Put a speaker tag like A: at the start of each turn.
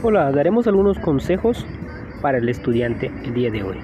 A: Hola, daremos algunos consejos para el estudiante el día de hoy.